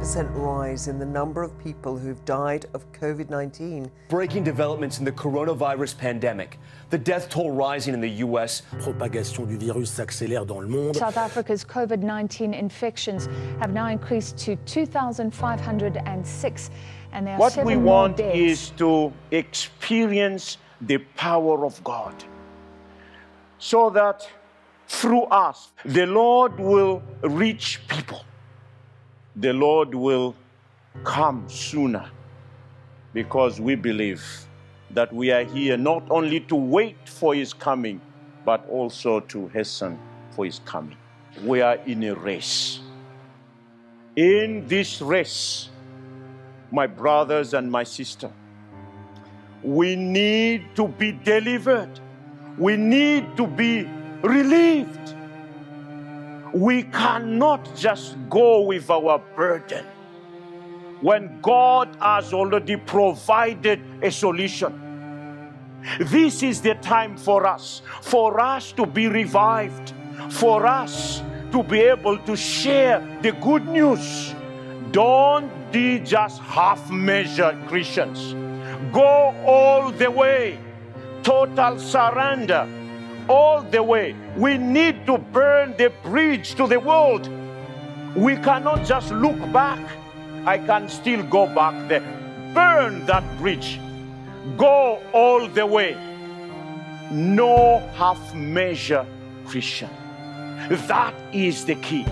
50% rise in the number of people who've died of COVID 19. Breaking developments in the coronavirus pandemic. The death toll rising in the U.S. propagation du virus s'accélère dans le monde. South Africa's COVID 19 infections have now increased to 2,506, and there are What seven we more want deaths. is to experience the power of God so that through us the Lord will reach people. The Lord will come sooner because we believe that we are here not only to wait for His coming, but also to hasten for His coming. We are in a race. In this race, my brothers and my sister. We need to be delivered. We need to be relieved. We cannot just go with our burden when God has already provided a solution. This is the time for us, for us to be revived, for us to be able to share the good news. Don't be just half measured Christians. Go all the way, total surrender, all the way. We need to burn the bridge to the world. We cannot just look back. I can still go back there. Burn that bridge. Go all the way. No half measure Christian. That is the key.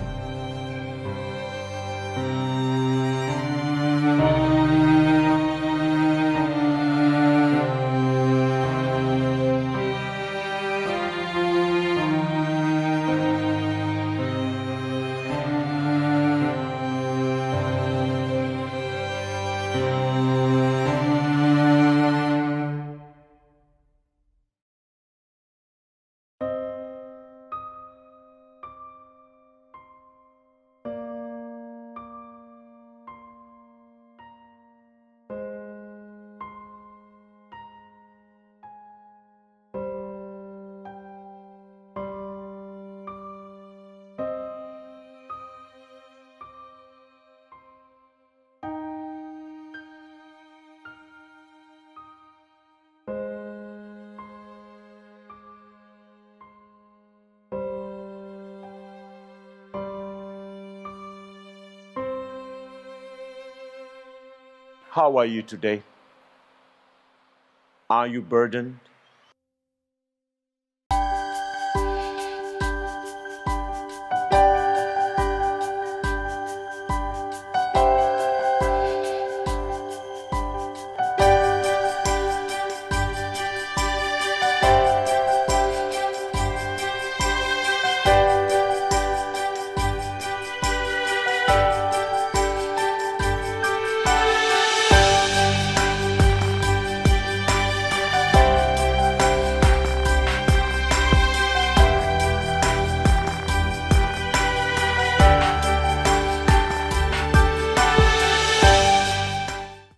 How are you today? Are you burdened?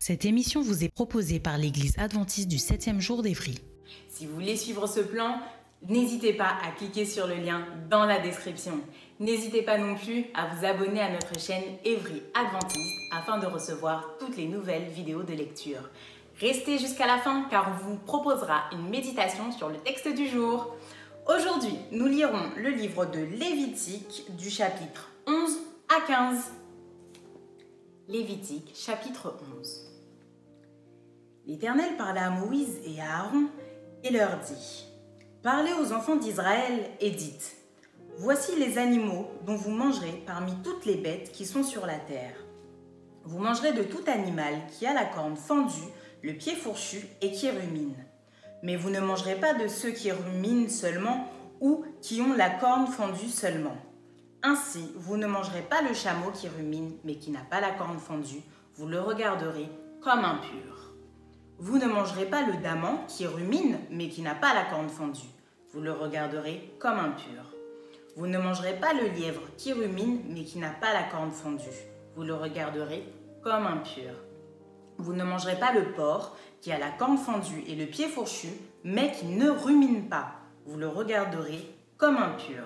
Cette émission vous est proposée par l'Église adventiste du 7e jour d'Évry. Si vous voulez suivre ce plan, n'hésitez pas à cliquer sur le lien dans la description. N'hésitez pas non plus à vous abonner à notre chaîne Evry Adventiste afin de recevoir toutes les nouvelles vidéos de lecture. Restez jusqu'à la fin car on vous proposera une méditation sur le texte du jour. Aujourd'hui, nous lirons le livre de Lévitique du chapitre 11 à 15. Lévitique chapitre 11. L'Éternel parla à Moïse et à Aaron et leur dit Parlez aux enfants d'Israël et dites Voici les animaux dont vous mangerez parmi toutes les bêtes qui sont sur la terre. Vous mangerez de tout animal qui a la corne fendue, le pied fourchu et qui rumine. Mais vous ne mangerez pas de ceux qui ruminent seulement ou qui ont la corne fendue seulement. Ainsi, vous ne mangerez pas le chameau qui rumine mais qui n'a pas la corne fendue, vous le regarderez comme impur. Vous ne mangerez pas le daman qui rumine mais qui n'a pas la corne fendue. Vous le regarderez comme impur. Vous ne mangerez pas le lièvre qui rumine mais qui n'a pas la corne fendue. Vous le regarderez comme impur. Vous ne mangerez pas le porc qui a la corne fendue et le pied fourchu, mais qui ne rumine pas. Vous le regarderez comme impur.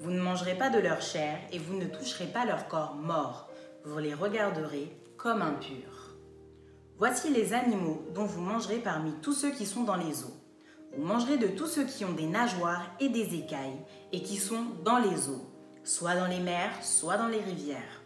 Vous ne mangerez pas de leur chair et vous ne toucherez pas leur corps mort. Vous les regarderez comme impurs. Voici les animaux dont vous mangerez parmi tous ceux qui sont dans les eaux. Vous mangerez de tous ceux qui ont des nageoires et des écailles et qui sont dans les eaux, soit dans les mers, soit dans les rivières.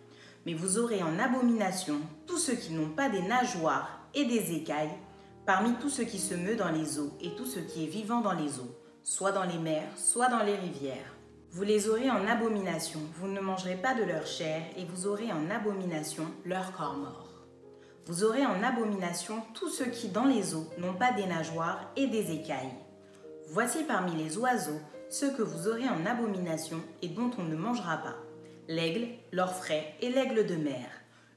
Mais vous aurez en abomination tous ceux qui n'ont pas des nageoires et des écailles parmi tous ceux qui se meut dans les eaux et tout ce qui est vivant dans les eaux, soit dans les mers, soit dans les rivières. Vous les aurez en abomination, vous ne mangerez pas de leur chair, et vous aurez en abomination leur corps mort. Vous aurez en abomination tous ceux qui dans les eaux n'ont pas des nageoires et des écailles. Voici parmi les oiseaux ceux que vous aurez en abomination et dont on ne mangera pas. L'aigle, l'orfraie et l'aigle de mer,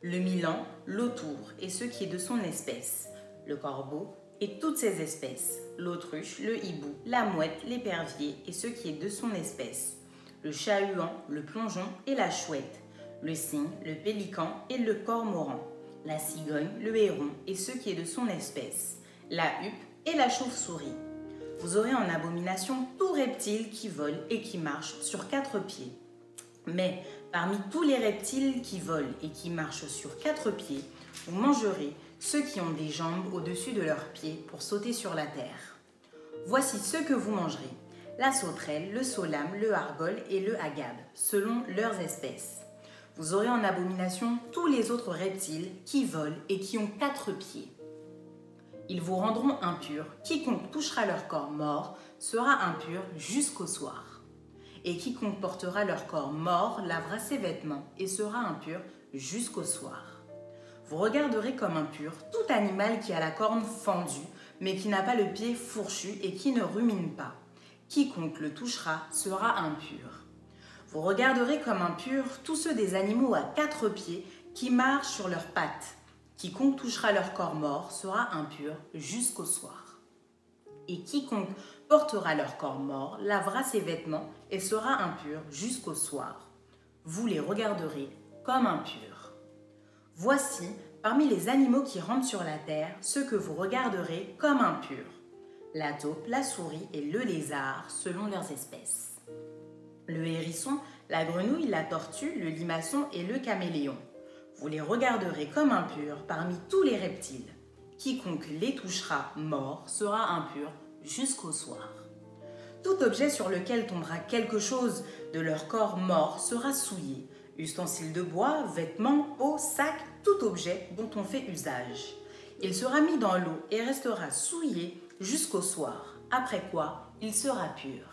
le milan, l'autour et ce qui est de son espèce, le corbeau et toutes ses espèces, l'autruche, le hibou, la mouette, l'épervier et ce qui est de son espèce, le chat-huant, le plongeon et la chouette, le cygne, le pélican et le cormoran, la cigogne, le héron et ce qui est de son espèce, la huppe et la chauve-souris. Vous aurez en abomination tout reptile qui vole et qui marche sur quatre pieds. Mais parmi tous les reptiles qui volent et qui marchent sur quatre pieds, vous mangerez ceux qui ont des jambes au-dessus de leurs pieds pour sauter sur la terre. Voici ceux que vous mangerez la sauterelle, le solame, le argol et le agave, selon leurs espèces. Vous aurez en abomination tous les autres reptiles qui volent et qui ont quatre pieds. Ils vous rendront impurs. Quiconque touchera leur corps mort sera impur jusqu'au soir. Et quiconque portera leur corps mort lavera ses vêtements et sera impur jusqu'au soir. Vous regarderez comme impur tout animal qui a la corne fendue, mais qui n'a pas le pied fourchu et qui ne rumine pas quiconque le touchera sera impur. Vous regarderez comme impurs tous ceux des animaux à quatre pieds qui marchent sur leurs pattes. Quiconque touchera leur corps mort sera impur jusqu'au soir. Et quiconque portera leur corps mort lavera ses vêtements et sera impur jusqu'au soir. Vous les regarderez comme impurs. Voici, parmi les animaux qui rampent sur la terre, ceux que vous regarderez comme impurs la taupe, la souris et le lézard selon leurs espèces. Le hérisson, la grenouille, la tortue, le limaçon et le caméléon. Vous les regarderez comme impurs parmi tous les reptiles. Quiconque les touchera mort sera impur jusqu'au soir. Tout objet sur lequel tombera quelque chose de leur corps mort sera souillé. Ustensiles de bois, vêtements, peau, sacs, tout objet dont on fait usage. Il sera mis dans l'eau et restera souillé jusqu'au soir, après quoi il sera pur.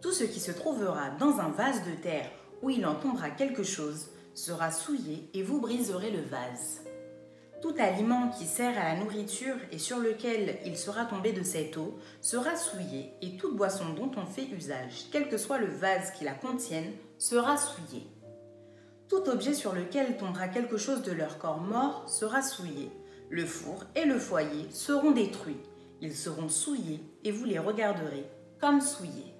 Tout ce qui se trouvera dans un vase de terre où il en tombera quelque chose sera souillé et vous briserez le vase. Tout aliment qui sert à la nourriture et sur lequel il sera tombé de cette eau sera souillé et toute boisson dont on fait usage, quel que soit le vase qui la contienne, sera souillé. Tout objet sur lequel tombera quelque chose de leur corps mort sera souillé. Le four et le foyer seront détruits. Ils seront souillés et vous les regarderez comme souillés.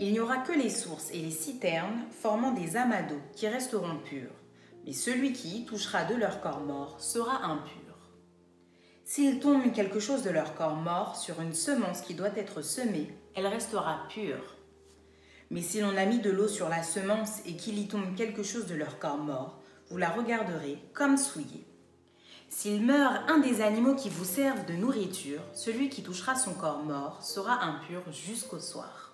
Il n'y aura que les sources et les citernes formant des amas d'eau qui resteront purs, mais celui qui y touchera de leur corps mort sera impur. S'il tombe quelque chose de leur corps mort sur une semence qui doit être semée, elle restera pure. Mais si l'on a mis de l'eau sur la semence et qu'il y tombe quelque chose de leur corps mort, vous la regarderez comme souillée. S'il meurt un des animaux qui vous servent de nourriture, celui qui touchera son corps mort sera impur jusqu'au soir.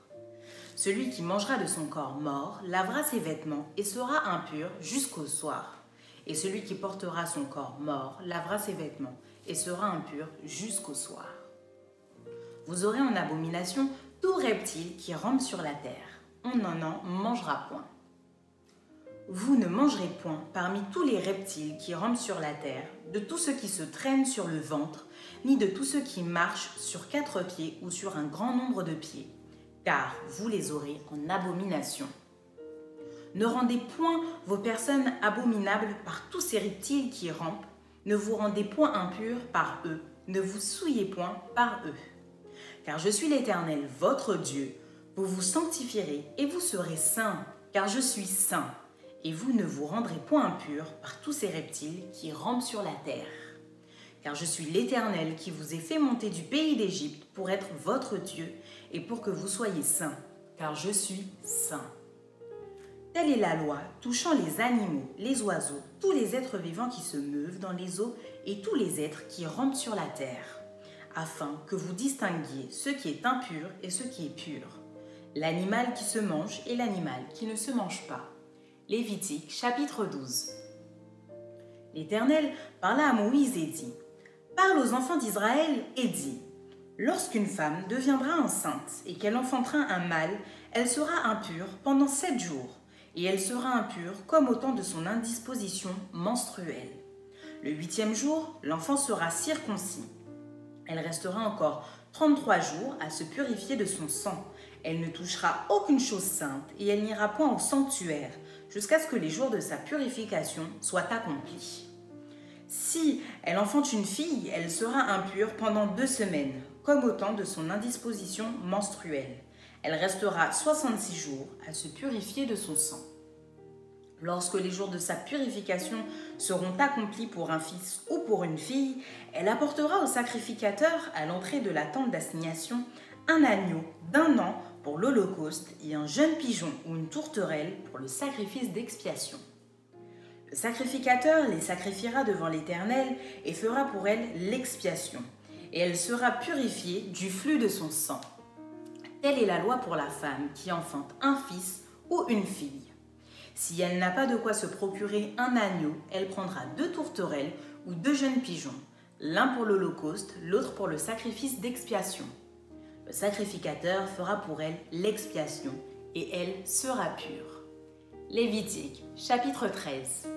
Celui qui mangera de son corps mort lavera ses vêtements et sera impur jusqu'au soir. Et celui qui portera son corps mort lavera ses vêtements et sera impur jusqu'au soir. Vous aurez en abomination tout reptile qui rampe sur la terre. On n'en en mangera point. Vous ne mangerez point parmi tous les reptiles qui rampent sur la terre, de tout ce qui se traîne sur le ventre, ni de tous ceux qui marchent sur quatre pieds ou sur un grand nombre de pieds, car vous les aurez en abomination. Ne rendez point vos personnes abominables par tous ces reptiles qui rampent, ne vous rendez point impurs par eux, ne vous souillez point par eux. Car je suis l'Éternel, votre Dieu, vous vous sanctifierez et vous serez saints, car je suis saint et vous ne vous rendrez point impurs par tous ces reptiles qui rampent sur la terre. Car je suis l'Éternel qui vous ai fait monter du pays d'Égypte pour être votre Dieu et pour que vous soyez saints, car je suis saint. Telle est la loi touchant les animaux, les oiseaux, tous les êtres vivants qui se meuvent dans les eaux et tous les êtres qui rampent sur la terre, afin que vous distinguiez ce qui est impur et ce qui est pur, l'animal qui se mange et l'animal qui ne se mange pas. Lévitique chapitre 12. L'Éternel parla à Moïse et dit, Parle aux enfants d'Israël et dit, Lorsqu'une femme deviendra enceinte et qu'elle enfantera un mâle, elle sera impure pendant sept jours et elle sera impure comme au temps de son indisposition menstruelle. Le huitième jour, l'enfant sera circoncis. Elle restera encore 33 jours à se purifier de son sang. Elle ne touchera aucune chose sainte et elle n'ira point au sanctuaire jusqu'à ce que les jours de sa purification soient accomplis. Si elle enfante une fille, elle sera impure pendant deux semaines, comme au temps de son indisposition menstruelle elle restera 66 jours à se purifier de son sang. Lorsque les jours de sa purification seront accomplis pour un fils ou pour une fille, elle apportera au sacrificateur à l'entrée de la tente d'assignation un agneau d'un an pour l'Holocauste et un jeune pigeon ou une tourterelle pour le sacrifice d'expiation. Sacrificateur les sacrifiera devant l'Éternel et fera pour elle l'expiation, et elle sera purifiée du flux de son sang. Telle est la loi pour la femme qui enfante un fils ou une fille. Si elle n'a pas de quoi se procurer un agneau, elle prendra deux tourterelles ou deux jeunes pigeons, l'un pour l'Holocauste, l'autre pour le sacrifice d'expiation. Le sacrificateur fera pour elle l'expiation et elle sera pure. Lévitique chapitre 13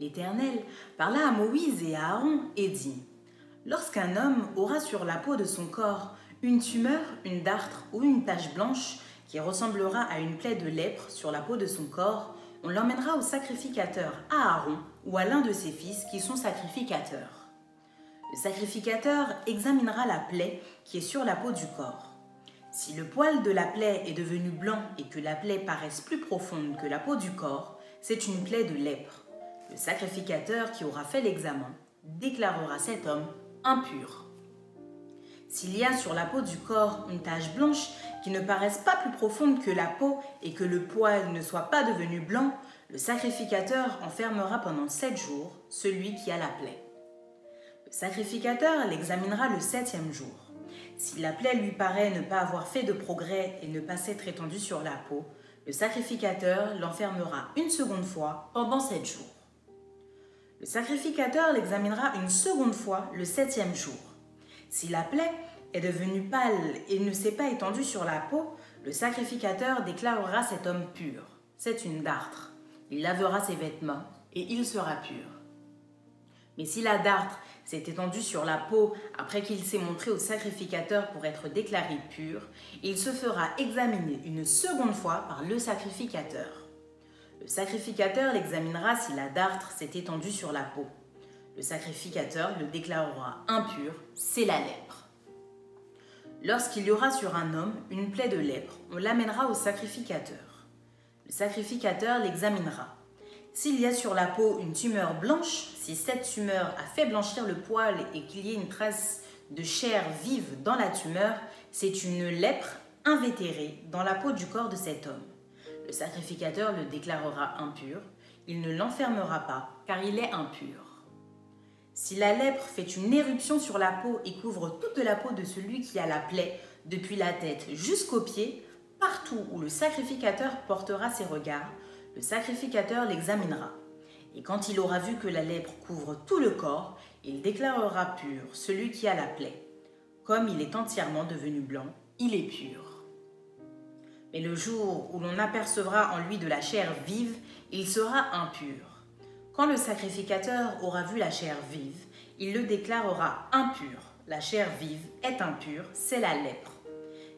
L'Éternel parla à Moïse et à Aaron et dit Lorsqu'un homme aura sur la peau de son corps une tumeur, une dartre ou une tache blanche qui ressemblera à une plaie de lèpre sur la peau de son corps, on l'emmènera au sacrificateur, à Aaron ou à l'un de ses fils qui sont sacrificateurs. Le sacrificateur examinera la plaie qui est sur la peau du corps. Si le poil de la plaie est devenu blanc et que la plaie paraisse plus profonde que la peau du corps, c'est une plaie de lèpre. Le sacrificateur qui aura fait l'examen déclarera cet homme impur. S'il y a sur la peau du corps une tache blanche qui ne paraisse pas plus profonde que la peau et que le poil ne soit pas devenu blanc, le sacrificateur enfermera pendant sept jours celui qui a la plaie. Le sacrificateur l'examinera le septième jour. Si la plaie lui paraît ne pas avoir fait de progrès et ne pas s'être étendue sur la peau, le sacrificateur l'enfermera une seconde fois pendant sept jours. Le sacrificateur l'examinera une seconde fois le septième jour. Si la plaie est devenue pâle et ne s'est pas étendue sur la peau, le sacrificateur déclarera cet homme pur. C'est une dartre. Il lavera ses vêtements et il sera pur. Mais si la dartre s'est étendue sur la peau après qu'il s'est montré au sacrificateur pour être déclaré pur, il se fera examiner une seconde fois par le sacrificateur. Le sacrificateur l'examinera si la dartre s'est étendue sur la peau. Le sacrificateur le déclarera impur, c'est la lèpre. Lorsqu'il y aura sur un homme une plaie de lèpre, on l'amènera au sacrificateur. Le sacrificateur l'examinera. S'il y a sur la peau une tumeur blanche, si cette tumeur a fait blanchir le poil et qu'il y ait une trace de chair vive dans la tumeur, c'est une lèpre invétérée dans la peau du corps de cet homme. Le sacrificateur le déclarera impur, il ne l'enfermera pas, car il est impur. Si la lèpre fait une éruption sur la peau et couvre toute la peau de celui qui a la plaie, depuis la tête jusqu'aux pieds, partout où le sacrificateur portera ses regards, le sacrificateur l'examinera. Et quand il aura vu que la lèpre couvre tout le corps, il déclarera pur celui qui a la plaie. Comme il est entièrement devenu blanc, il est pur. Mais le jour où l'on apercevra en lui de la chair vive, il sera impur. Quand le sacrificateur aura vu la chair vive, il le déclarera impur. La chair vive est impure, c'est la lèpre.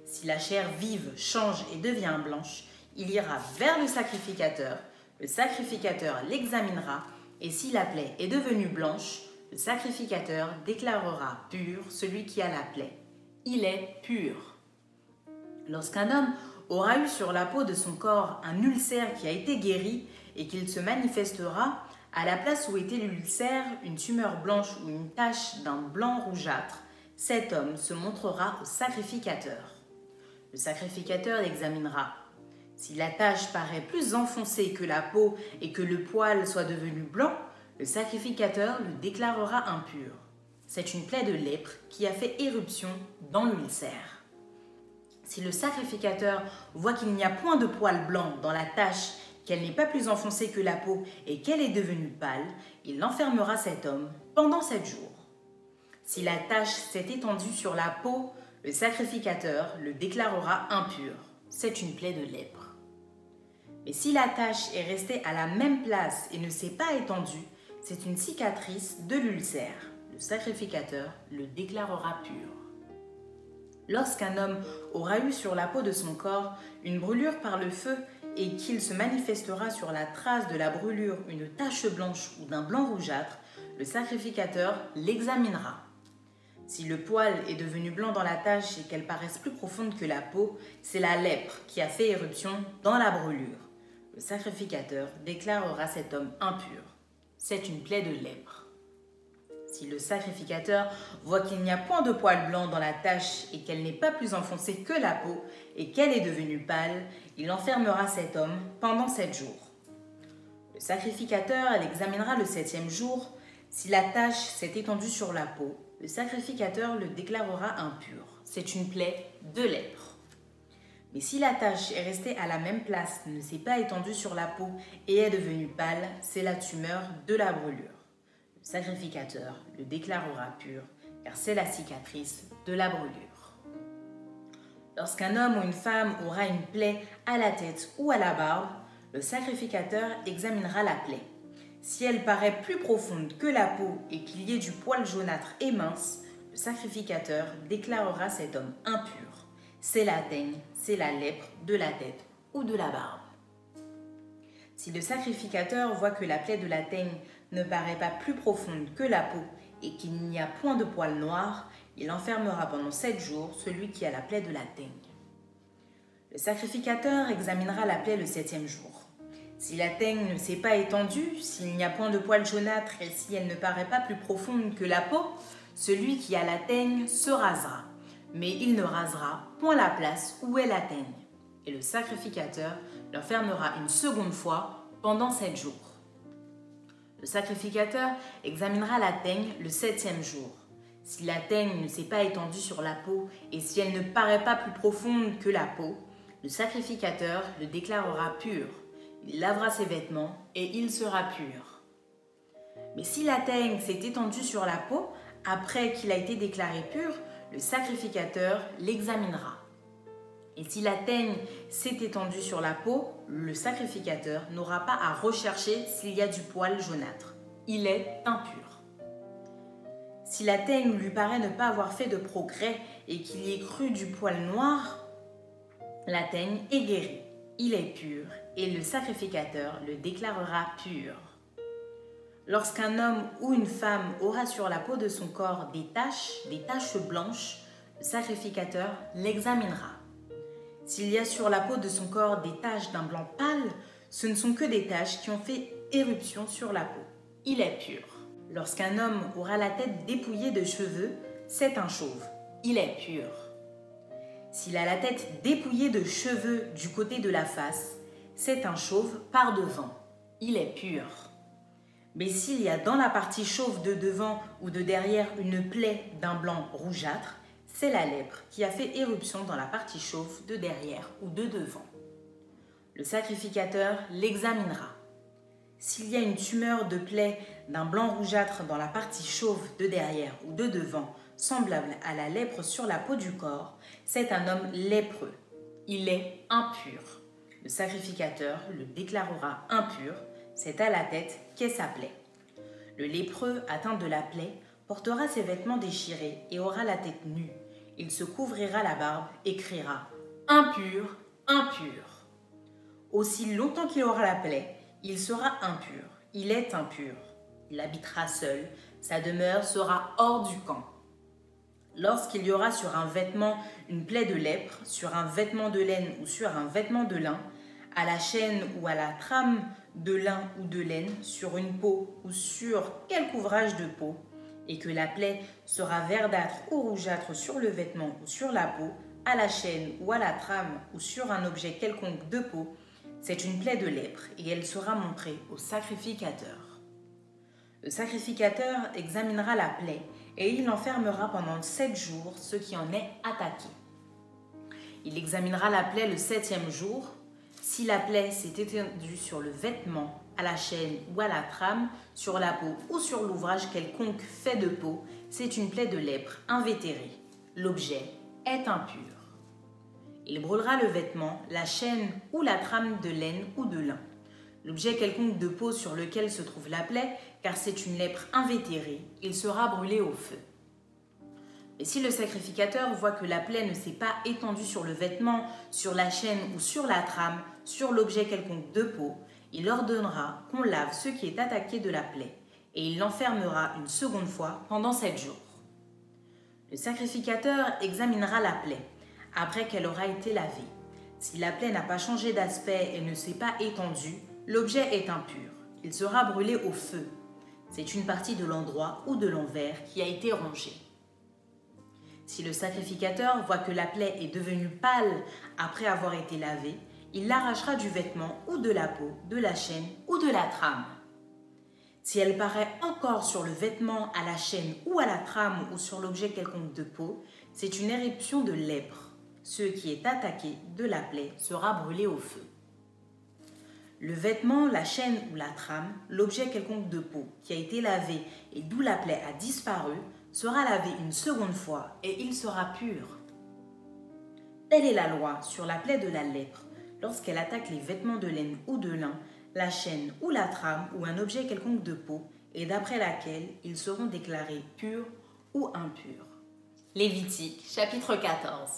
Si la chair vive change et devient blanche, il ira vers le sacrificateur, le sacrificateur l'examinera, et si la plaie est devenue blanche, le sacrificateur déclarera pur celui qui a la plaie. Il est pur. Lorsqu'un homme aura eu sur la peau de son corps un ulcère qui a été guéri, et qu'il se manifestera à la place où était l'ulcère, une tumeur blanche ou une tache d'un blanc rougeâtre, cet homme se montrera au sacrificateur. Le sacrificateur l'examinera. Si la tache paraît plus enfoncée que la peau et que le poil soit devenu blanc, le sacrificateur le déclarera impur. C'est une plaie de lèpre qui a fait éruption dans l'ulcère. Si le sacrificateur voit qu'il n'y a point de poil blanc dans la tache, qu'elle n'est pas plus enfoncée que la peau et qu'elle est devenue pâle, il enfermera cet homme pendant sept jours. Si la tache s'est étendue sur la peau, le sacrificateur le déclarera impur. C'est une plaie de lèpre. Mais si la tache est restée à la même place et ne s'est pas étendue, c'est une cicatrice de l'ulcère. Le sacrificateur le déclarera pur. Lorsqu'un homme aura eu sur la peau de son corps une brûlure par le feu et qu'il se manifestera sur la trace de la brûlure une tache blanche ou d'un blanc rougeâtre, le sacrificateur l'examinera. Si le poil est devenu blanc dans la tache et qu'elle paraisse plus profonde que la peau, c'est la lèpre qui a fait éruption dans la brûlure le sacrificateur déclarera cet homme impur. C'est une plaie de lèpre. Si le sacrificateur voit qu'il n'y a point de poil blanc dans la tache et qu'elle n'est pas plus enfoncée que la peau et qu'elle est devenue pâle, il enfermera cet homme pendant sept jours. Le sacrificateur l'examinera le septième jour. Si la tache s'est étendue sur la peau, le sacrificateur le déclarera impur. C'est une plaie de lèpre. Mais si la tache est restée à la même place, ne s'est pas étendue sur la peau et est devenue pâle, c'est la tumeur de la brûlure. Le sacrificateur le déclarera pur, car c'est la cicatrice de la brûlure. Lorsqu'un homme ou une femme aura une plaie à la tête ou à la barbe, le sacrificateur examinera la plaie. Si elle paraît plus profonde que la peau et qu'il y ait du poil jaunâtre et mince, le sacrificateur déclarera cet homme impur c'est la teigne, c'est la lèpre de la tête ou de la barbe. Si le sacrificateur voit que la plaie de la teigne ne paraît pas plus profonde que la peau et qu'il n'y a point de poils noirs, il enfermera pendant sept jours celui qui a la plaie de la teigne. Le sacrificateur examinera la plaie le septième jour. Si la teigne ne s'est pas étendue, s'il n'y a point de poils jaunâtres et si elle ne paraît pas plus profonde que la peau, celui qui a la teigne se rasera mais il ne rasera point la place où elle atteigne. Et le sacrificateur l'enfermera une seconde fois pendant sept jours. Le sacrificateur examinera la teigne le septième jour. Si la teigne ne s'est pas étendue sur la peau et si elle ne paraît pas plus profonde que la peau, le sacrificateur le déclarera pur. Il lavera ses vêtements et il sera pur. Mais si la teigne s'est étendue sur la peau après qu'il a été déclaré pur, le sacrificateur l'examinera. Et si la teigne s'est étendue sur la peau, le sacrificateur n'aura pas à rechercher s'il y a du poil jaunâtre. Il est impur. Si la teigne lui paraît ne pas avoir fait de progrès et qu'il y ait cru du poil noir, la teigne est guérie. Il est pur et le sacrificateur le déclarera pur. Lorsqu'un homme ou une femme aura sur la peau de son corps des taches, des taches blanches, le sacrificateur l'examinera. S'il y a sur la peau de son corps des taches d'un blanc pâle, ce ne sont que des taches qui ont fait éruption sur la peau. Il est pur. Lorsqu'un homme aura la tête dépouillée de cheveux, c'est un chauve. Il est pur. S'il a la tête dépouillée de cheveux du côté de la face, c'est un chauve par devant. Il est pur. Mais s'il y a dans la partie chauve de devant ou de derrière une plaie d'un blanc rougeâtre, c'est la lèpre qui a fait éruption dans la partie chauve de derrière ou de devant. Le sacrificateur l'examinera. S'il y a une tumeur de plaie d'un blanc rougeâtre dans la partie chauve de derrière ou de devant, semblable à la lèpre sur la peau du corps, c'est un homme lépreux. Il est impur. Le sacrificateur le déclarera impur c'est à la tête qu'est sa plaie. Le lépreux atteint de la plaie portera ses vêtements déchirés et aura la tête nue. Il se couvrira la barbe et criera Impur, impur. Aussi longtemps qu'il aura la plaie, il sera impur. Il est impur. Il habitera seul. Sa demeure sera hors du camp. Lorsqu'il y aura sur un vêtement une plaie de lèpre, sur un vêtement de laine ou sur un vêtement de lin, à la chaîne ou à la trame de lin ou de laine sur une peau ou sur quelque ouvrage de peau, et que la plaie sera verdâtre ou rougeâtre sur le vêtement ou sur la peau, à la chaîne ou à la trame ou sur un objet quelconque de peau, c'est une plaie de lèpre et elle sera montrée au sacrificateur. Le sacrificateur examinera la plaie et il enfermera pendant sept jours ce qui en est attaqué. Il examinera la plaie le septième jour. Si la plaie s'est étendue sur le vêtement, à la chaîne ou à la trame, sur la peau ou sur l'ouvrage quelconque fait de peau, c'est une plaie de lèpre invétérée. L'objet est impur. Il brûlera le vêtement, la chaîne ou la trame de laine ou de lin. L'objet quelconque de peau sur lequel se trouve la plaie, car c'est une lèpre invétérée, il sera brûlé au feu. Et si le sacrificateur voit que la plaie ne s'est pas étendue sur le vêtement, sur la chaîne ou sur la trame, sur l'objet quelconque de peau, il ordonnera qu'on lave ce qui est attaqué de la plaie, et il l'enfermera une seconde fois pendant sept jours. Le sacrificateur examinera la plaie, après qu'elle aura été lavée. Si la plaie n'a pas changé d'aspect et ne s'est pas étendue, l'objet est impur. Il sera brûlé au feu. C'est une partie de l'endroit ou de l'envers qui a été rongée. Si le sacrificateur voit que la plaie est devenue pâle après avoir été lavée, il l'arrachera du vêtement ou de la peau, de la chaîne ou de la trame. Si elle paraît encore sur le vêtement, à la chaîne ou à la trame ou sur l'objet quelconque de peau, c'est une éruption de lèpre. Ce qui est attaqué de la plaie sera brûlé au feu. Le vêtement, la chaîne ou la trame, l'objet quelconque de peau qui a été lavé et d'où la plaie a disparu, sera lavé une seconde fois et il sera pur. Telle est la loi sur la plaie de la lèpre lorsqu'elle attaque les vêtements de laine ou de lin, la chaîne ou la trame ou un objet quelconque de peau, et d'après laquelle ils seront déclarés purs ou impurs. Lévitique chapitre 14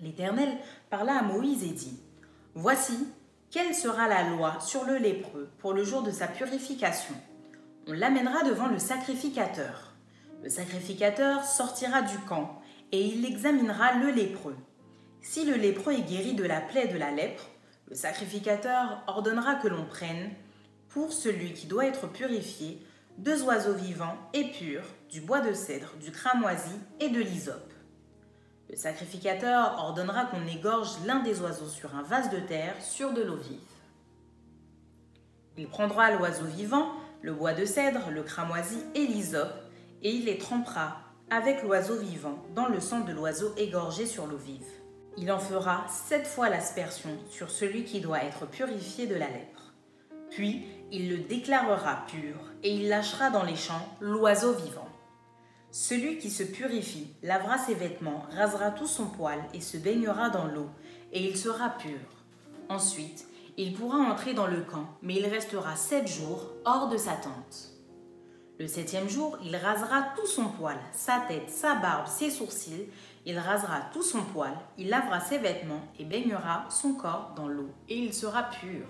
L'Éternel parla à Moïse et dit, Voici, quelle sera la loi sur le lépreux pour le jour de sa purification? On l'amènera devant le sacrificateur. Le sacrificateur sortira du camp et il examinera le lépreux. Si le lépreux est guéri de la plaie de la lèpre, le sacrificateur ordonnera que l'on prenne, pour celui qui doit être purifié, deux oiseaux vivants et purs, du bois de cèdre, du cramoisi et de l'hysope. Le sacrificateur ordonnera qu'on égorge l'un des oiseaux sur un vase de terre sur de l'eau vive. Il prendra l'oiseau vivant, le bois de cèdre, le cramoisi et l'hysope et il les trempera avec l'oiseau vivant dans le sang de l'oiseau égorgé sur l'eau vive. Il en fera sept fois l'aspersion sur celui qui doit être purifié de la lèpre. Puis il le déclarera pur et il lâchera dans les champs l'oiseau vivant. Celui qui se purifie lavera ses vêtements, rasera tout son poil et se baignera dans l'eau, et il sera pur. Ensuite, il pourra entrer dans le camp, mais il restera sept jours hors de sa tente. Le septième jour, il rasera tout son poil, sa tête, sa barbe, ses sourcils. Il rasera tout son poil, il lavera ses vêtements et baignera son corps dans l'eau, et il sera pur.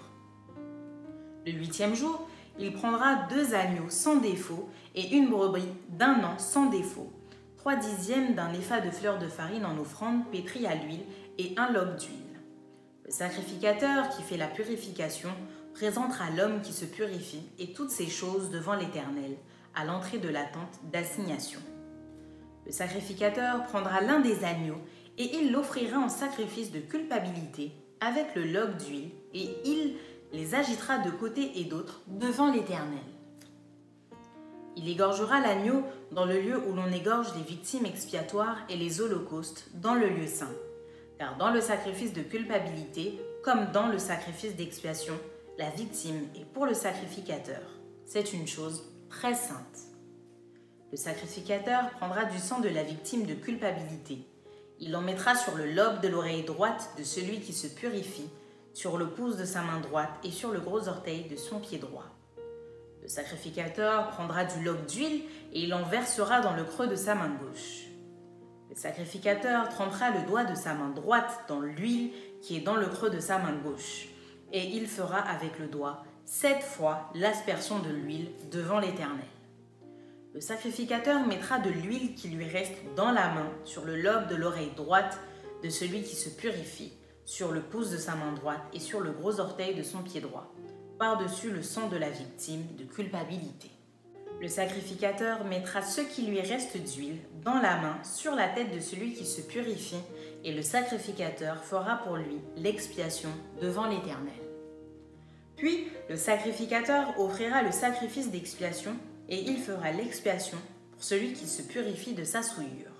Le huitième jour, il prendra deux agneaux sans défaut et une brebis d'un an sans défaut, trois dixièmes d'un épha de fleurs de farine en offrande pétrie à l'huile et un log d'huile. Le sacrificateur qui fait la purification présentera l'homme qui se purifie et toutes ces choses devant l'Éternel, à l'entrée de la tente d'assignation. Le sacrificateur prendra l'un des agneaux et il l'offrira en sacrifice de culpabilité avec le log d'huile et il les agitera de côté et d'autre devant l'Éternel. Il égorgera l'agneau dans le lieu où l'on égorge les victimes expiatoires et les holocaustes, dans le lieu saint. Car dans le sacrifice de culpabilité, comme dans le sacrifice d'expiation, la victime est pour le sacrificateur. C'est une chose très sainte. Le sacrificateur prendra du sang de la victime de culpabilité. Il en mettra sur le lobe de l'oreille droite de celui qui se purifie, sur le pouce de sa main droite et sur le gros orteil de son pied droit. Le sacrificateur prendra du lobe d'huile et il en versera dans le creux de sa main gauche. Le sacrificateur trempera le doigt de sa main droite dans l'huile qui est dans le creux de sa main gauche, et il fera avec le doigt sept fois l'aspersion de l'huile devant l'Éternel. Le sacrificateur mettra de l'huile qui lui reste dans la main sur le lobe de l'oreille droite de celui qui se purifie, sur le pouce de sa main droite et sur le gros orteil de son pied droit. par-dessus le sang de la victime de culpabilité. Le sacrificateur mettra ce qui lui reste d'huile dans la main sur la tête de celui qui se purifie, et le sacrificateur fera pour lui l'expiation devant l'Éternel. Puis le sacrificateur offrira le sacrifice d'expiation, et il fera l'expiation pour celui qui se purifie de sa souillure.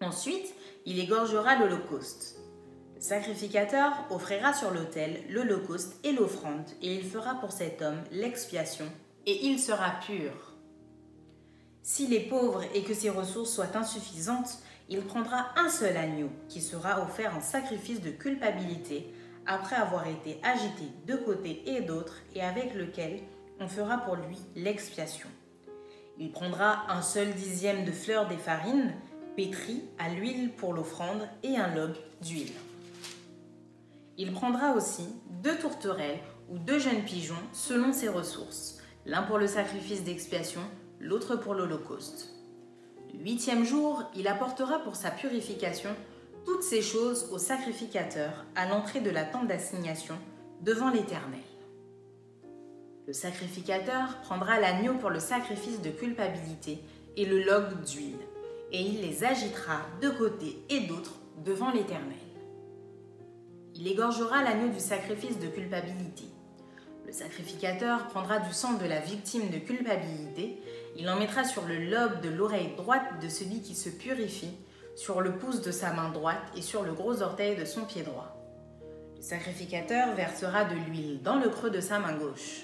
Ensuite, il égorgera l'Holocauste. Le sacrificateur offrira sur l'autel l'Holocauste et l'offrande, et il fera pour cet homme l'expiation, et il sera pur. S'il est pauvre et que ses ressources soient insuffisantes, il prendra un seul agneau qui sera offert en sacrifice de culpabilité après avoir été agité de côté et d'autre et avec lequel on fera pour lui l'expiation. Il prendra un seul dixième de fleur des farines pétries à l'huile pour l'offrande et un log d'huile. Il prendra aussi deux tourterelles ou deux jeunes pigeons selon ses ressources, l'un pour le sacrifice d'expiation, l'autre pour l'Holocauste. Le huitième jour, il apportera pour sa purification toutes ces choses au sacrificateur à l'entrée de la tente d'assignation devant l'Éternel. Le sacrificateur prendra l'agneau pour le sacrifice de culpabilité et le log d'huile, et il les agitera de côté et d'autre devant l'Éternel. Il égorgera l'agneau du sacrifice de culpabilité. Le sacrificateur prendra du sang de la victime de culpabilité, il en mettra sur le lobe de l'oreille droite de celui qui se purifie, sur le pouce de sa main droite et sur le gros orteil de son pied droit. Le sacrificateur versera de l'huile dans le creux de sa main gauche.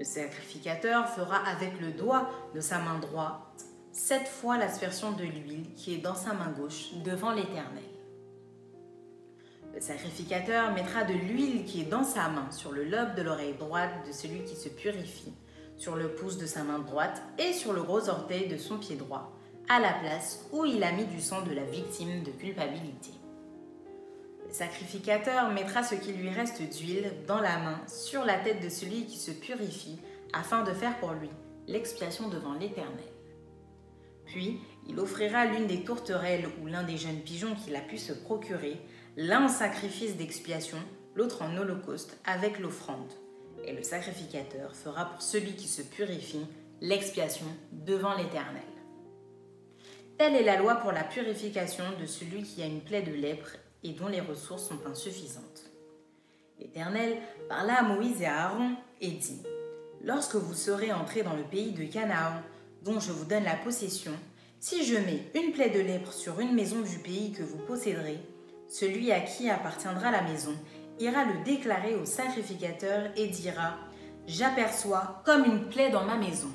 Le sacrificateur fera avec le doigt de sa main droite sept fois l'aspersion de l'huile qui est dans sa main gauche devant l'Éternel. Le sacrificateur mettra de l'huile qui est dans sa main sur le lobe de l'oreille droite de celui qui se purifie, sur le pouce de sa main droite et sur le gros orteil de son pied droit, à la place où il a mis du sang de la victime de culpabilité. Sacrificateur mettra ce qui lui reste d'huile dans la main sur la tête de celui qui se purifie afin de faire pour lui l'expiation devant l'Éternel. Puis il offrira l'une des tourterelles ou l'un des jeunes pigeons qu'il a pu se procurer, l'un en sacrifice d'expiation, l'autre en holocauste avec l'offrande. Et le sacrificateur fera pour celui qui se purifie l'expiation devant l'Éternel. Telle est la loi pour la purification de celui qui a une plaie de lèpre et dont les ressources sont insuffisantes. L'Éternel parla à Moïse et à Aaron et dit Lorsque vous serez entrés dans le pays de Canaan, dont je vous donne la possession, si je mets une plaie de lèpre sur une maison du pays que vous posséderez, celui à qui appartiendra la maison ira le déclarer au sacrificateur et dira J'aperçois comme une plaie dans ma maison.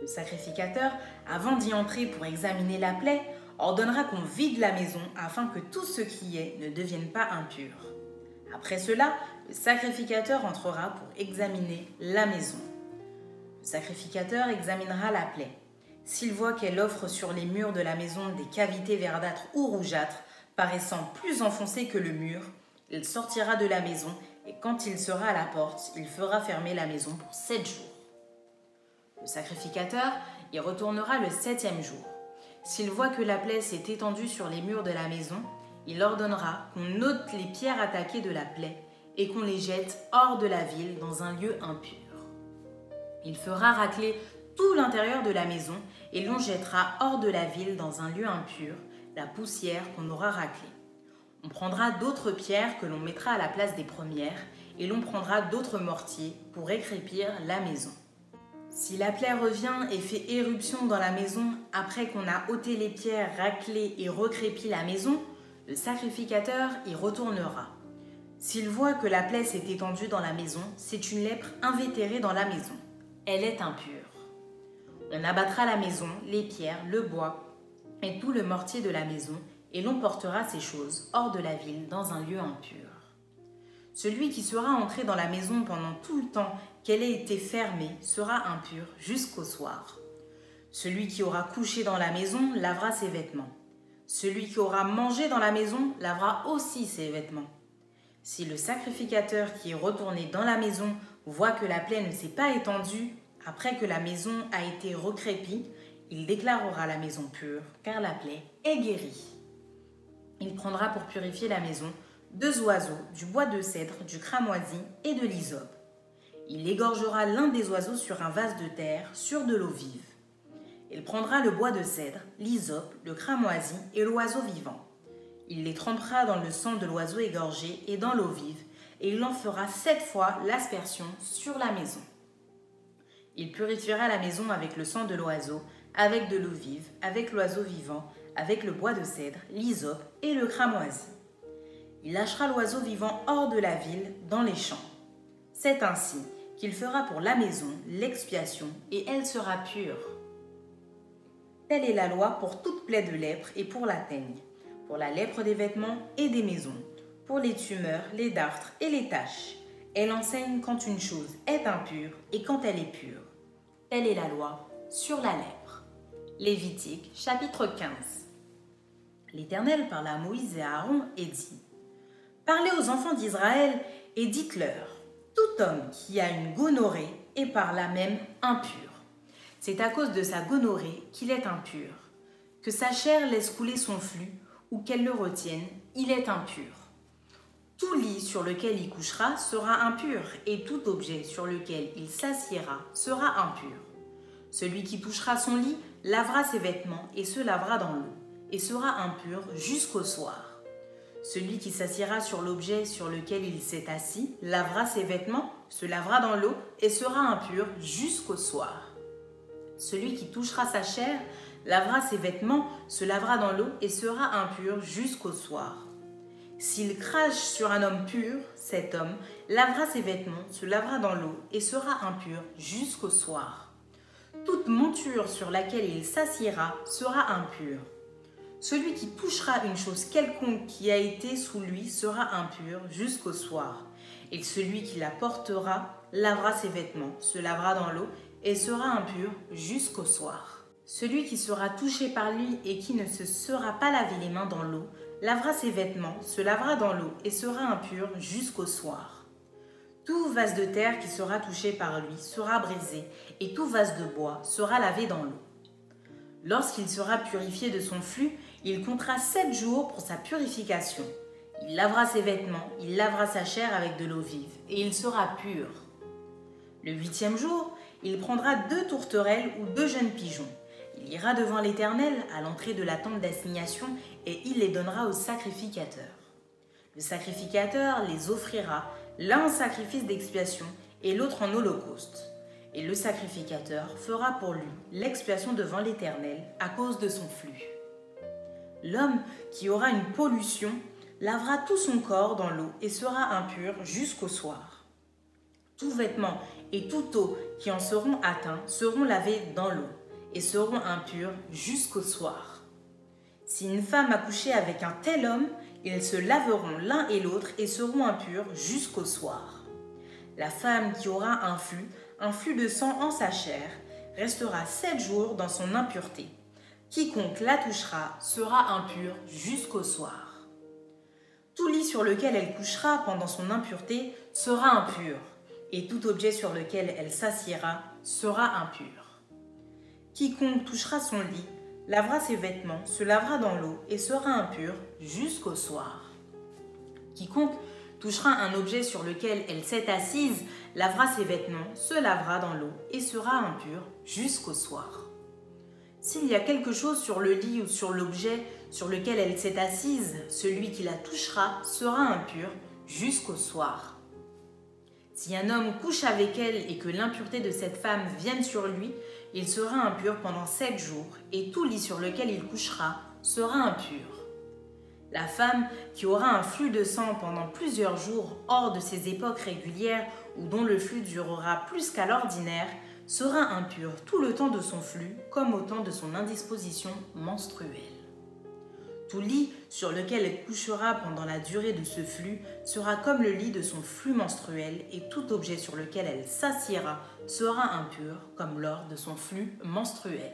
Le sacrificateur, avant d'y entrer pour examiner la plaie, ordonnera qu'on vide la maison afin que tout ce qui est ne devienne pas impur. Après cela, le sacrificateur entrera pour examiner la maison. Le sacrificateur examinera la plaie. S'il voit qu'elle offre sur les murs de la maison des cavités verdâtres ou rougeâtres, paraissant plus enfoncées que le mur, il sortira de la maison et quand il sera à la porte, il fera fermer la maison pour sept jours. Le sacrificateur y retournera le septième jour. S'il voit que la plaie s'est étendue sur les murs de la maison, il ordonnera qu'on ôte les pierres attaquées de la plaie et qu'on les jette hors de la ville dans un lieu impur. Il fera racler tout l'intérieur de la maison et l'on jettera hors de la ville dans un lieu impur la poussière qu'on aura raclée. On prendra d'autres pierres que l'on mettra à la place des premières et l'on prendra d'autres mortiers pour écrépir la maison. Si la plaie revient et fait éruption dans la maison après qu'on a ôté les pierres, raclé et recrépi la maison, le sacrificateur y retournera. S'il voit que la plaie s'est étendue dans la maison, c'est une lèpre invétérée dans la maison. Elle est impure. On abattra la maison, les pierres, le bois et tout le mortier de la maison, et l'on portera ces choses hors de la ville dans un lieu impur. Celui qui sera entré dans la maison pendant tout le temps qu'elle ait été fermée sera impur jusqu'au soir. Celui qui aura couché dans la maison lavera ses vêtements. Celui qui aura mangé dans la maison lavera aussi ses vêtements. Si le sacrificateur qui est retourné dans la maison voit que la plaie ne s'est pas étendue après que la maison a été recrépie, il déclarera la maison pure, car la plaie est guérie. Il prendra pour purifier la maison deux oiseaux, du bois de cèdre, du cramoisi et de l'hysope. Il égorgera l'un des oiseaux sur un vase de terre, sur de l'eau vive. Il prendra le bois de cèdre, l'hysope, le cramoisi et l'oiseau vivant. Il les trempera dans le sang de l'oiseau égorgé et dans l'eau vive, et il en fera sept fois l'aspersion sur la maison. Il purifiera la maison avec le sang de l'oiseau, avec de l'eau vive, avec l'oiseau vivant, avec le bois de cèdre, l'hysope et le cramoisi. Il lâchera l'oiseau vivant hors de la ville, dans les champs. C'est ainsi qu'il fera pour la maison l'expiation, et elle sera pure. Telle est la loi pour toute plaie de lèpre et pour la teigne, pour la lèpre des vêtements et des maisons, pour les tumeurs, les dartres et les taches. Elle enseigne quand une chose est impure et quand elle est pure. Telle est la loi sur la lèpre. Lévitique chapitre 15. L'Éternel parla à Moïse et à Aaron et dit Parlez aux enfants d'Israël et dites-leur Tout homme qui a une gonorrhée est par là même impur. C'est à cause de sa gonorrhée qu'il est impur. Que sa chair laisse couler son flux ou qu'elle le retienne, il est impur. Tout lit sur lequel il couchera sera impur, et tout objet sur lequel il s'assiera sera impur. Celui qui touchera son lit lavera ses vêtements et se lavera dans l'eau, et sera impur jusqu'au soir. Celui qui s'assiera sur l'objet sur lequel il s'est assis lavera ses vêtements, se lavera dans l'eau, et sera impur jusqu'au soir. Celui qui touchera sa chair lavera ses vêtements, se lavera dans l'eau, et sera impur jusqu'au soir. S'il crache sur un homme pur, cet homme lavera ses vêtements, se lavera dans l'eau et sera impur jusqu'au soir. Toute monture sur laquelle il s'assiera sera impure. Celui qui touchera une chose quelconque qui a été sous lui sera impur jusqu'au soir. Et celui qui la portera lavera ses vêtements, se lavera dans l'eau et sera impur jusqu'au soir. Celui qui sera touché par lui et qui ne se sera pas lavé les mains dans l'eau lavera ses vêtements, se lavera dans l'eau et sera impur jusqu'au soir. Tout vase de terre qui sera touché par lui sera brisé, et tout vase de bois sera lavé dans l'eau. Lorsqu'il sera purifié de son flux, il comptera sept jours pour sa purification. Il lavera ses vêtements, il lavera sa chair avec de l'eau vive, et il sera pur. Le huitième jour, il prendra deux tourterelles ou deux jeunes pigeons. Il ira devant l'Éternel à l'entrée de la tente d'assignation et il les donnera au sacrificateur. Le sacrificateur les offrira, l'un en sacrifice d'expiation et l'autre en holocauste. Et le sacrificateur fera pour lui l'expiation devant l'Éternel à cause de son flux. L'homme qui aura une pollution lavera tout son corps dans l'eau et sera impur jusqu'au soir. Tout vêtement et toute eau qui en seront atteints seront lavés dans l'eau et seront impurs jusqu'au soir. Si une femme a couché avec un tel homme, ils se laveront l'un et l'autre et seront impurs jusqu'au soir. La femme qui aura un flux, un flux de sang en sa chair, restera sept jours dans son impureté. Quiconque la touchera sera impur jusqu'au soir. Tout lit sur lequel elle couchera pendant son impureté sera impur, et tout objet sur lequel elle s'assiera sera impur. Quiconque touchera son lit lavera ses vêtements, se lavera dans l'eau et sera impur jusqu'au soir. Quiconque touchera un objet sur lequel elle s'est assise, lavera ses vêtements, se lavera dans l'eau et sera impur jusqu'au soir. S'il y a quelque chose sur le lit ou sur l'objet sur lequel elle s'est assise, celui qui la touchera sera impur jusqu'au soir. Si un homme couche avec elle et que l'impureté de cette femme vienne sur lui, il sera impur pendant sept jours, et tout lit sur lequel il couchera sera impur. La femme qui aura un flux de sang pendant plusieurs jours hors de ses époques régulières ou dont le flux durera plus qu'à l'ordinaire sera impure tout le temps de son flux comme au temps de son indisposition menstruelle. Tout lit sur lequel elle couchera pendant la durée de ce flux sera comme le lit de son flux menstruel et tout objet sur lequel elle s'assiera sera impur comme lors de son flux menstruel.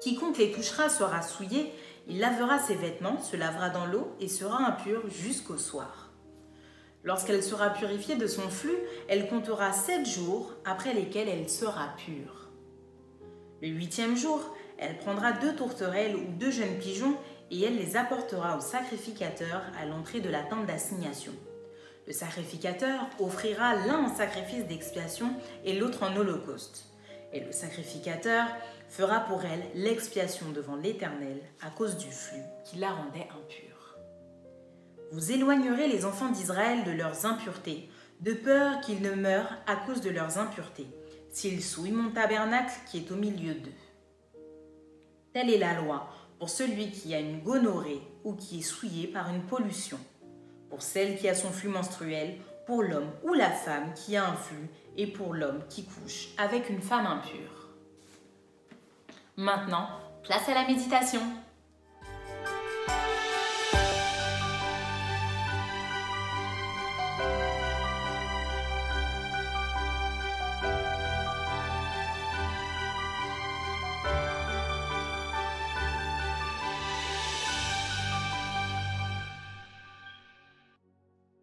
Quiconque les touchera sera souillé, il lavera ses vêtements, se lavera dans l'eau et sera impur jusqu'au soir. Lorsqu'elle sera purifiée de son flux, elle comptera sept jours après lesquels elle sera pure. Le huitième jour, elle prendra deux tourterelles ou deux jeunes pigeons et elle les apportera au sacrificateur à l'entrée de la tente d'assignation. Le sacrificateur offrira l'un en sacrifice d'expiation et l'autre en holocauste. Et le sacrificateur fera pour elle l'expiation devant l'Éternel à cause du flux qui la rendait impure. Vous éloignerez les enfants d'Israël de leurs impuretés, de peur qu'ils ne meurent à cause de leurs impuretés, s'ils souillent mon tabernacle qui est au milieu d'eux. Telle est la loi pour celui qui a une gonorrhée ou qui est souillé par une pollution, pour celle qui a son flux menstruel, pour l'homme ou la femme qui a un flux, et pour l'homme qui couche avec une femme impure. Maintenant, place à la méditation.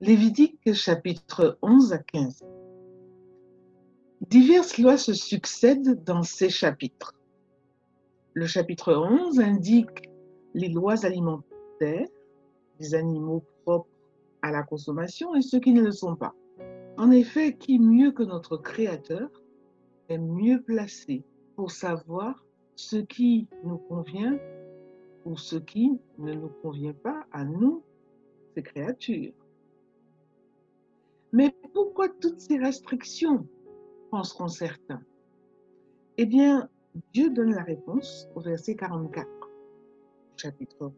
Lévitique chapitre 11 à 15. Diverses lois se succèdent dans ces chapitres. Le chapitre 11 indique les lois alimentaires, les animaux propres à la consommation et ceux qui ne le sont pas. En effet, qui mieux que notre Créateur est mieux placé pour savoir ce qui nous convient ou ce qui ne nous convient pas à nous, ces créatures. Mais pourquoi toutes ces restrictions penseront certains? Eh bien, Dieu donne la réponse au verset 44, chapitre 11.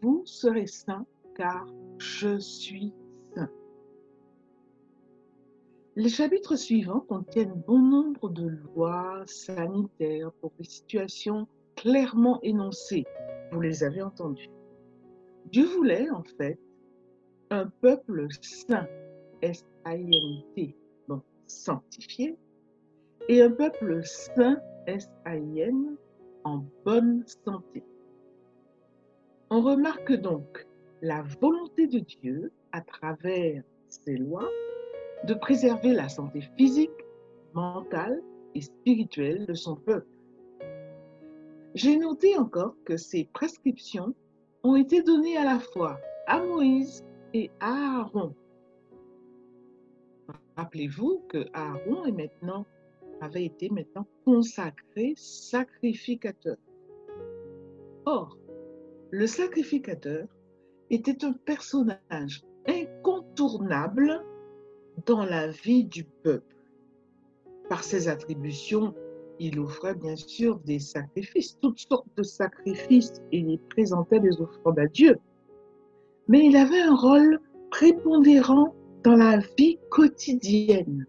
Vous serez saints car je suis saint. Les chapitres suivants contiennent bon nombre de lois sanitaires pour des situations clairement énoncées. Vous les avez entendues. Dieu voulait en fait un peuple saint, S-A-I-N-T, donc sanctifié, et un peuple saint, S-A-I-N, en bonne santé. On remarque donc la volonté de Dieu, à travers ses lois, de préserver la santé physique, mentale et spirituelle de son peuple. J'ai noté encore que ces prescriptions ont été données à la fois à Moïse et Aaron. Rappelez-vous que Aaron est maintenant, avait été maintenant consacré sacrificateur. Or, le sacrificateur était un personnage incontournable dans la vie du peuple. Par ses attributions, il offrait bien sûr des sacrifices, toutes sortes de sacrifices, et il présentait des offrandes à Dieu mais il avait un rôle prépondérant dans la vie quotidienne.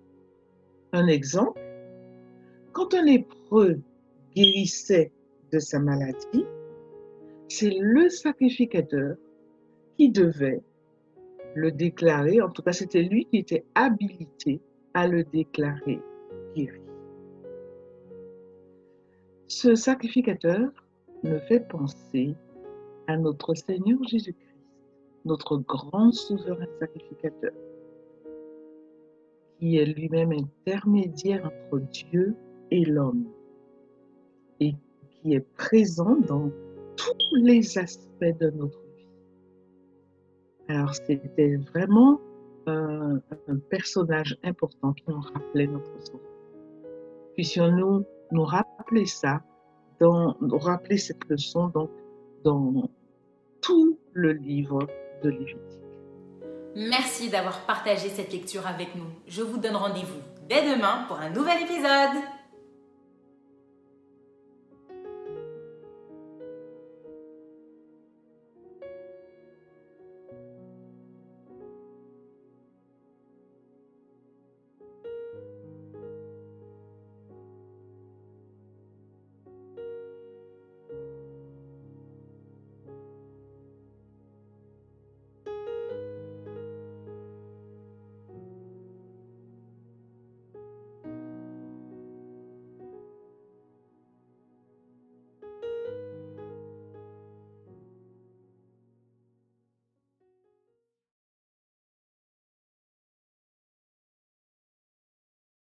Un exemple, quand un lépreux guérissait de sa maladie, c'est le sacrificateur qui devait le déclarer, en tout cas c'était lui qui était habilité à le déclarer guéri. Ce sacrificateur me fait penser à notre Seigneur Jésus-Christ notre grand souverain sacrificateur, qui est lui-même intermédiaire entre Dieu et l'homme, et qui est présent dans tous les aspects de notre vie. Alors c'était vraiment un, personnage important qui nous rappelait notre sauveur. Puissions-nous nous rappeler ça, dans, nous rappeler cette leçon donc, dans tout le livre de Merci d'avoir partagé cette lecture avec nous. Je vous donne rendez-vous dès demain pour un nouvel épisode.